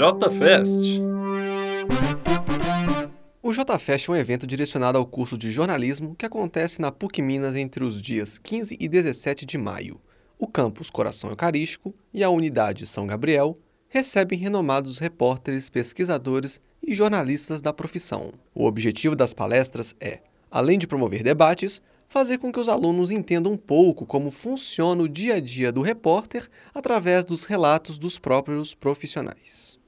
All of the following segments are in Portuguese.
JFest. O JFest é um evento direcionado ao curso de jornalismo que acontece na PUC Minas entre os dias 15 e 17 de maio. O campus Coração Eucarístico e a unidade São Gabriel recebem renomados repórteres, pesquisadores e jornalistas da profissão. O objetivo das palestras é, além de promover debates, fazer com que os alunos entendam um pouco como funciona o dia a dia do repórter através dos relatos dos próprios profissionais.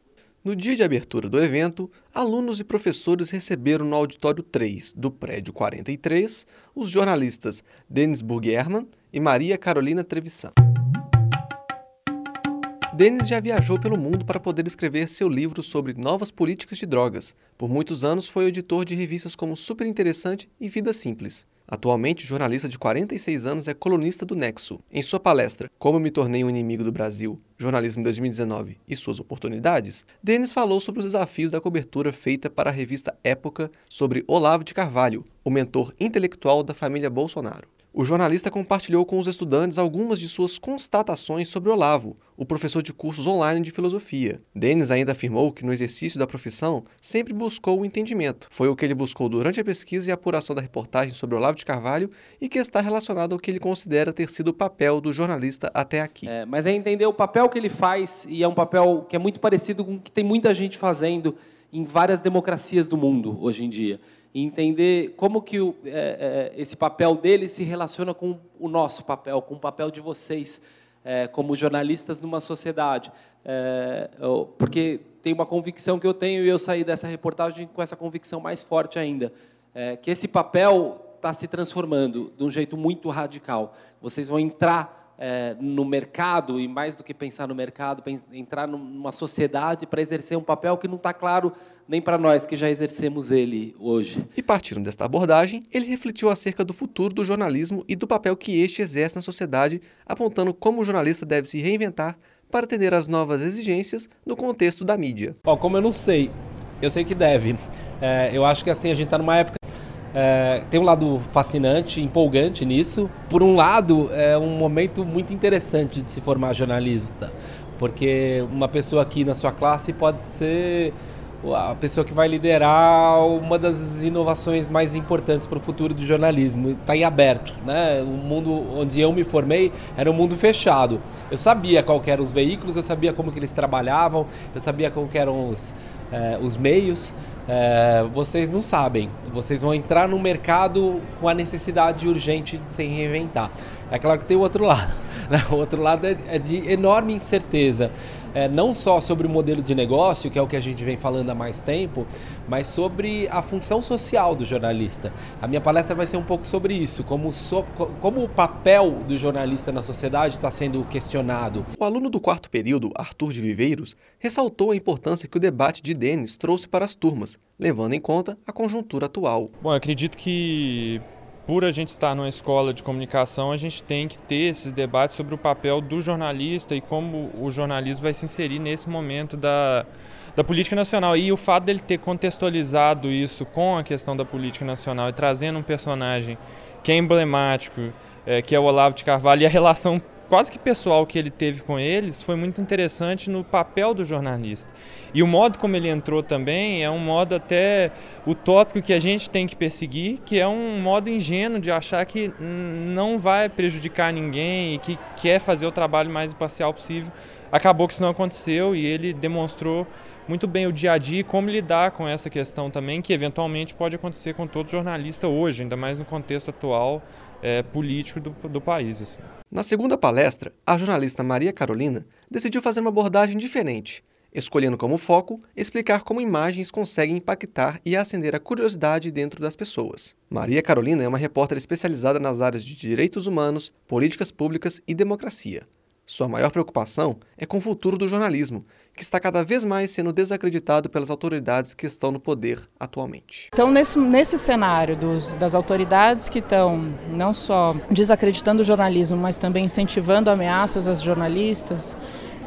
No dia de abertura do evento, alunos e professores receberam no auditório 3 do prédio 43 os jornalistas Denis Burgerman e Maria Carolina Trevisan. Denis já viajou pelo mundo para poder escrever seu livro sobre novas políticas de drogas. Por muitos anos foi editor de revistas como Super Interessante e Vida Simples. Atualmente, jornalista de 46 anos é colunista do Nexo. Em sua palestra Como me tornei um inimigo do Brasil, Jornalismo 2019 e suas oportunidades, Denis falou sobre os desafios da cobertura feita para a revista Época sobre Olavo de Carvalho, o mentor intelectual da família Bolsonaro. O jornalista compartilhou com os estudantes algumas de suas constatações sobre Olavo, o professor de cursos online de filosofia. Denis ainda afirmou que no exercício da profissão sempre buscou o entendimento. Foi o que ele buscou durante a pesquisa e apuração da reportagem sobre Olavo de Carvalho e que está relacionado ao que ele considera ter sido o papel do jornalista até aqui. É, mas é entender o papel que ele faz e é um papel que é muito parecido com o que tem muita gente fazendo em várias democracias do mundo hoje em dia e entender como que o, é, é, esse papel dele se relaciona com o nosso papel, com o papel de vocês é, como jornalistas numa sociedade. É, eu, porque tem uma convicção que eu tenho e eu saí dessa reportagem com essa convicção mais forte ainda, é, que esse papel está se transformando de um jeito muito radical. Vocês vão entrar é, no mercado, e mais do que pensar no mercado, entrar numa sociedade para exercer um papel que não está claro nem para nós que já exercemos ele hoje. E partindo desta abordagem, ele refletiu acerca do futuro do jornalismo e do papel que este exerce na sociedade, apontando como o jornalista deve se reinventar para atender às novas exigências no contexto da mídia. Bom, como eu não sei, eu sei que deve. É, eu acho que assim a gente está numa época é, tem um lado fascinante, empolgante nisso. Por um lado, é um momento muito interessante de se formar jornalista, porque uma pessoa aqui na sua classe pode ser a pessoa que vai liderar uma das inovações mais importantes para o futuro do jornalismo. Está em aberto, né? O mundo onde eu me formei era um mundo fechado. Eu sabia qual eram os veículos, eu sabia como que eles trabalhavam, eu sabia como eram os, é, os meios, é, vocês não sabem. Vocês vão entrar no mercado com a necessidade urgente de se reinventar. É claro que tem o outro lado. Né? O outro lado é, é de enorme incerteza é, não só sobre o modelo de negócio, que é o que a gente vem falando há mais tempo, mas sobre a função social do jornalista. A minha palestra vai ser um pouco sobre isso, como, so, como o papel do jornalista na sociedade está sendo questionado. O aluno do quarto período, Arthur de Viveiros, ressaltou a importância que o debate de Denis trouxe para as turmas, levando em conta a conjuntura atual. Bom, eu acredito que por a gente estar numa escola de comunicação, a gente tem que ter esses debates sobre o papel do jornalista e como o jornalismo vai se inserir nesse momento da, da política nacional. E o fato dele ter contextualizado isso com a questão da política nacional e trazendo um personagem que é emblemático, é, que é o Olavo de Carvalho, e a relação quase que pessoal que ele teve com eles foi muito interessante no papel do jornalista. E o modo como ele entrou também é um modo até utópico que a gente tem que perseguir, que é um modo ingênuo de achar que não vai prejudicar ninguém e que quer fazer o trabalho mais imparcial possível. Acabou que isso não aconteceu e ele demonstrou muito bem o dia a dia e como lidar com essa questão também, que eventualmente pode acontecer com todo jornalista hoje, ainda mais no contexto atual é, político do, do país. Assim. Na segunda palestra, a jornalista Maria Carolina decidiu fazer uma abordagem diferente, escolhendo como foco explicar como imagens conseguem impactar e acender a curiosidade dentro das pessoas. Maria Carolina é uma repórter especializada nas áreas de direitos humanos, políticas públicas e democracia. Sua maior preocupação é com o futuro do jornalismo, que está cada vez mais sendo desacreditado pelas autoridades que estão no poder atualmente. Então, nesse, nesse cenário dos, das autoridades que estão não só desacreditando o jornalismo, mas também incentivando ameaças às jornalistas,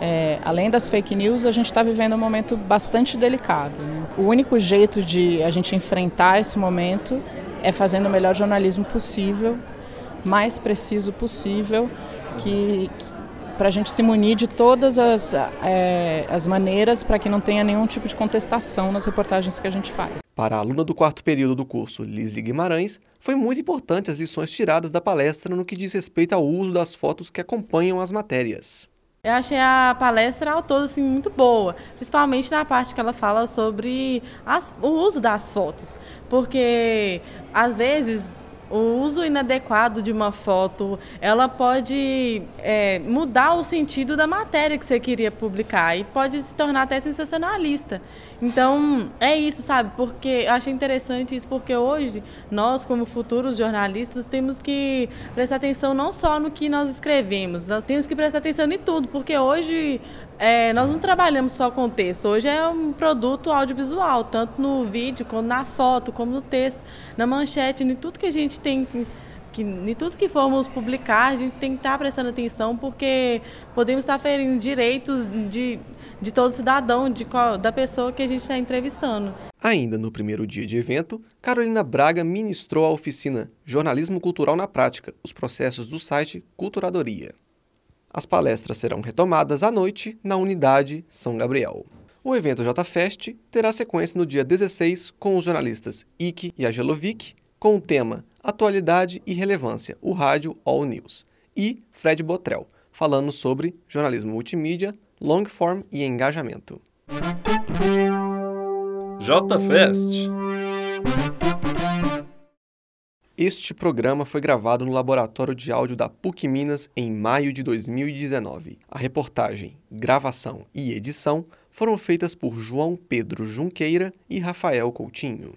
é, além das fake news, a gente está vivendo um momento bastante delicado. Né? O único jeito de a gente enfrentar esse momento é fazendo o melhor jornalismo possível, mais preciso possível, que, para a gente se munir de todas as, é, as maneiras para que não tenha nenhum tipo de contestação nas reportagens que a gente faz. Para a aluna do quarto período do curso, Lisli Guimarães, foi muito importante as lições tiradas da palestra no que diz respeito ao uso das fotos que acompanham as matérias. Eu achei a palestra ao todo assim, muito boa, principalmente na parte que ela fala sobre as, o uso das fotos, porque às vezes o uso inadequado de uma foto, ela pode é, mudar o sentido da matéria que você queria publicar e pode se tornar até sensacionalista. Então, é isso, sabe? Porque eu achei interessante isso, porque hoje nós, como futuros jornalistas, temos que prestar atenção não só no que nós escrevemos, nós temos que prestar atenção em tudo, porque hoje é, nós não trabalhamos só com texto, hoje é um produto audiovisual, tanto no vídeo, como na foto, como no texto, na manchete, em tudo que a gente tem que em tudo que formos publicar, a gente tem que estar prestando atenção, porque podemos estar ferindo direitos de, de todo cidadão, de qual, da pessoa que a gente está entrevistando. Ainda no primeiro dia de evento, Carolina Braga ministrou a oficina Jornalismo Cultural na Prática, os processos do site Culturadoria. As palestras serão retomadas à noite na unidade São Gabriel. O evento JFest terá sequência no dia 16 com os jornalistas Ike e Agelovic, com o tema Atualidade e Relevância, o rádio All News, e Fred Botrel, falando sobre jornalismo multimídia, long form e engajamento. JFest este programa foi gravado no Laboratório de Áudio da PUC Minas em maio de 2019. A reportagem, gravação e edição foram feitas por João Pedro Junqueira e Rafael Coutinho.